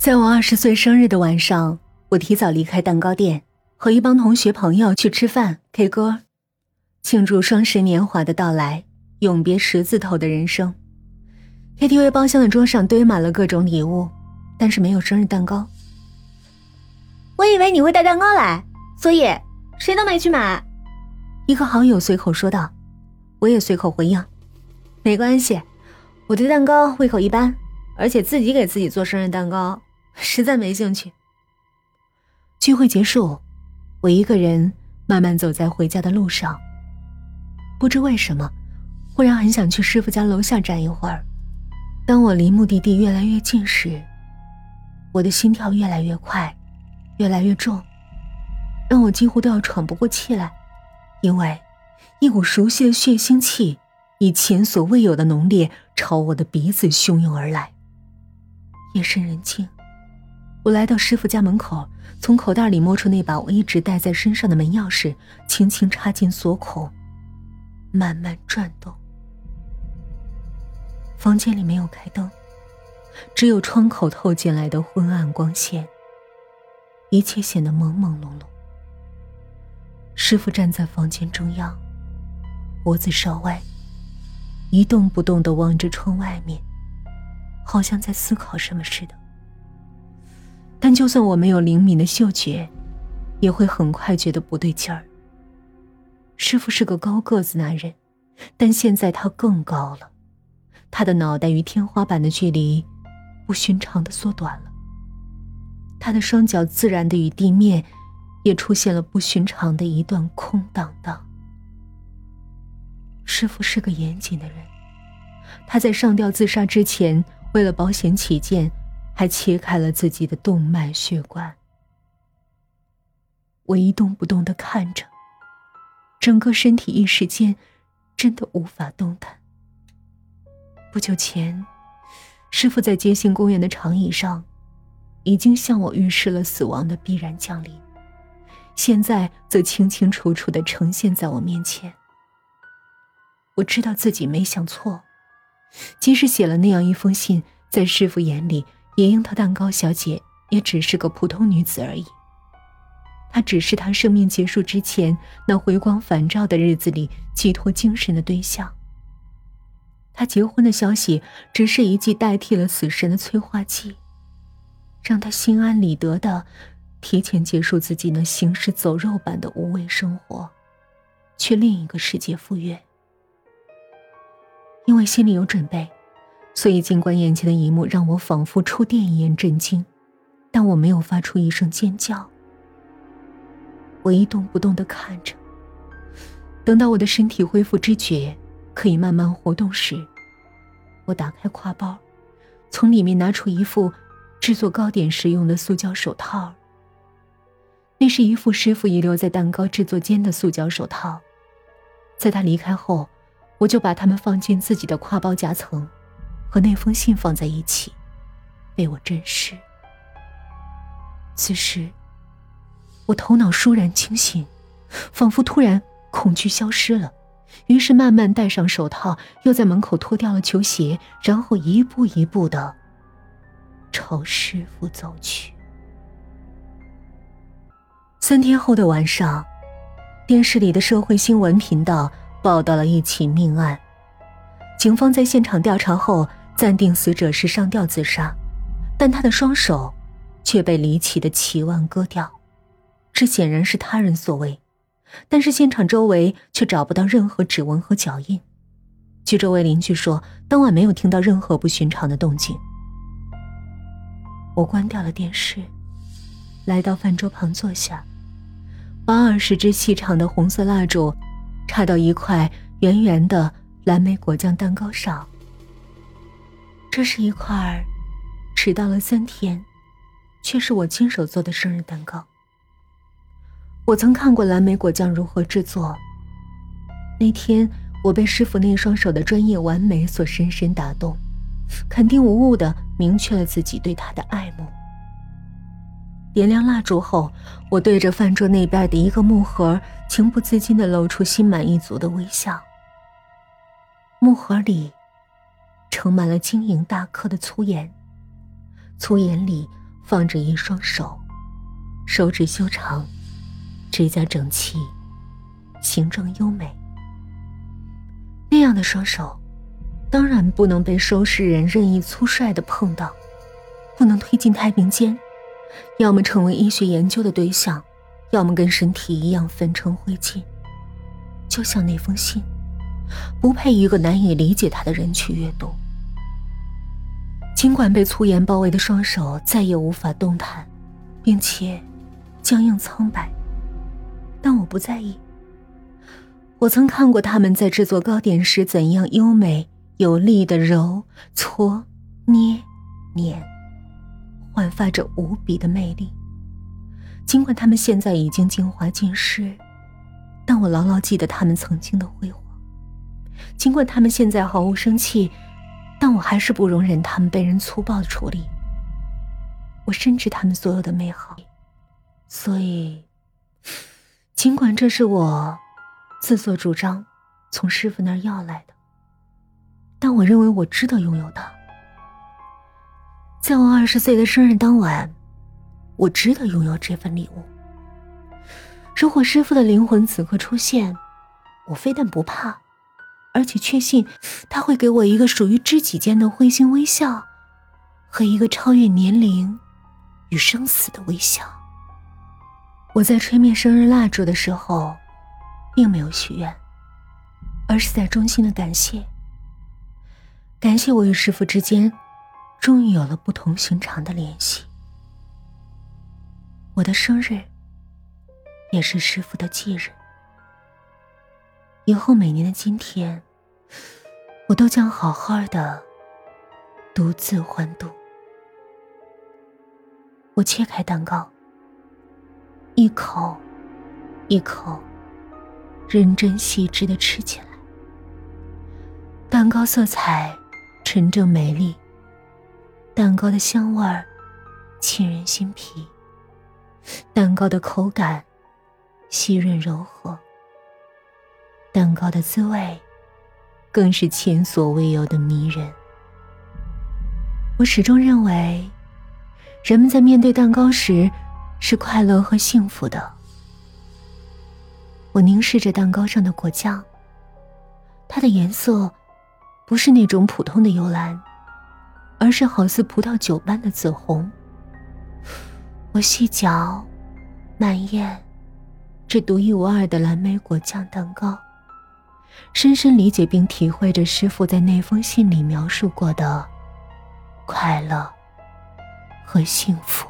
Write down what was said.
在我二十岁生日的晚上，我提早离开蛋糕店，和一帮同学朋友去吃饭、K 歌，庆祝双十年华的到来，永别十字头的人生。KTV 包厢的桌上堆满了各种礼物，但是没有生日蛋糕。我以为你会带蛋糕来，所以谁都没去买。一个好友随口说道，我也随口回应：“没关系，我对蛋糕胃口一般，而且自己给自己做生日蛋糕。”实在没兴趣。聚会结束，我一个人慢慢走在回家的路上。不知为什么，忽然很想去师傅家楼下站一会儿。当我离目的地越来越近时，我的心跳越来越快，越来越重，让我几乎都要喘不过气来，因为一股熟悉的血腥气以前所未有的浓烈朝我的鼻子汹涌而来。夜深人静。我来到师傅家门口，从口袋里摸出那把我一直带在身上的门钥匙，轻轻插进锁孔，慢慢转动。房间里没有开灯，只有窗口透进来的昏暗光线，一切显得朦朦胧胧。师傅站在房间中央，脖子稍歪，一动不动的望着窗外面，好像在思考什么似的。但就算我没有灵敏的嗅觉，也会很快觉得不对劲儿。师傅是个高个子男人，但现在他更高了，他的脑袋与天花板的距离不寻常的缩短了，他的双脚自然的与地面也出现了不寻常的一段空荡荡。师傅是个严谨的人，他在上吊自杀之前，为了保险起见。还切开了自己的动脉血管。我一动不动的看着，整个身体一时间真的无法动弹。不久前，师傅在街心公园的长椅上，已经向我预示了死亡的必然降临，现在则清清楚楚的呈现在我面前。我知道自己没想错，即使写了那样一封信，在师傅眼里。野樱桃蛋糕小姐也只是个普通女子而已。她只是他生命结束之前那回光返照的日子里寄托精神的对象。她结婚的消息只是一剂代替了死神的催化剂，让她心安理得的提前结束自己那行尸走肉般的无味生活，去另一个世界赴约。因为心里有准备。所以，尽管眼前的一幕让我仿佛触电一样震惊，但我没有发出一声尖叫。我一动不动的看着。等到我的身体恢复知觉，可以慢慢活动时，我打开挎包，从里面拿出一副制作糕点时用的塑胶手套。那是一副师傅遗留在蛋糕制作间的塑胶手套，在他离开后，我就把它们放进自己的挎包夹层。和那封信放在一起，被我珍视。此时，我头脑倏然清醒，仿佛突然恐惧消失了，于是慢慢戴上手套，又在门口脱掉了球鞋，然后一步一步的朝师傅走去。三天后的晚上，电视里的社会新闻频道报道了一起命案，警方在现场调查后。暂定死者是上吊自杀，但他的双手却被离奇的齐腕割掉，这显然是他人所为。但是现场周围却找不到任何指纹和脚印。据周围邻居说，当晚没有听到任何不寻常的动静。我关掉了电视，来到饭桌旁坐下，把二十支细长的红色蜡烛插到一块圆圆的蓝莓果酱蛋糕上。这是一块迟到了三天，却是我亲手做的生日蛋糕。我曾看过蓝莓果酱如何制作。那天我被师傅那双手的专业完美所深深打动，肯定无误的明确了自己对他的爱慕。点亮蜡烛后，我对着饭桌那边的一个木盒，情不自禁的露出心满意足的微笑。木盒里。盛满了晶莹大颗的粗盐，粗盐里放着一双手，手指修长，指甲整齐，形状优美。那样的双手，当然不能被收尸人任意粗率的碰到，不能推进太平间，要么成为医学研究的对象，要么跟身体一样焚成灰烬。就像那封信，不配一个难以理解他的人去阅读。尽管被粗盐包围的双手再也无法动弹，并且僵硬苍白，但我不在意。我曾看过他们在制作糕点时怎样优美有力的揉、搓、捏、捻，焕发着无比的魅力。尽管他们现在已经精华尽失，但我牢牢记得他们曾经的辉煌。尽管他们现在毫无生气，但我还是不容忍他们被人粗暴的处理。我深知他们所有的美好，所以，尽管这是我。自作主张从师傅那儿要来的，但我认为我值得拥有它。在我二十岁的生日当晚，我值得拥有这份礼物。如果师傅的灵魂此刻出现，我非但不怕，而且确信他会给我一个属于知己间的会心微笑，和一个超越年龄与生死的微笑。我在吹灭生日蜡烛的时候。并没有许愿，而是在衷心的感谢。感谢我与师傅之间，终于有了不同寻常的联系。我的生日，也是师傅的忌日。以后每年的今天，我都将好好的独自欢度。我切开蛋糕，一口，一口。认真细致的吃起来，蛋糕色彩纯正美丽，蛋糕的香味沁人心脾，蛋糕的口感细润柔和，蛋糕的滋味更是前所未有的迷人。我始终认为，人们在面对蛋糕时是快乐和幸福的。我凝视着蛋糕上的果酱，它的颜色不是那种普通的幽蓝，而是好似葡萄酒般的紫红。我细嚼慢咽这独一无二的蓝莓果酱蛋糕，深深理解并体会着师傅在那封信里描述过的快乐和幸福。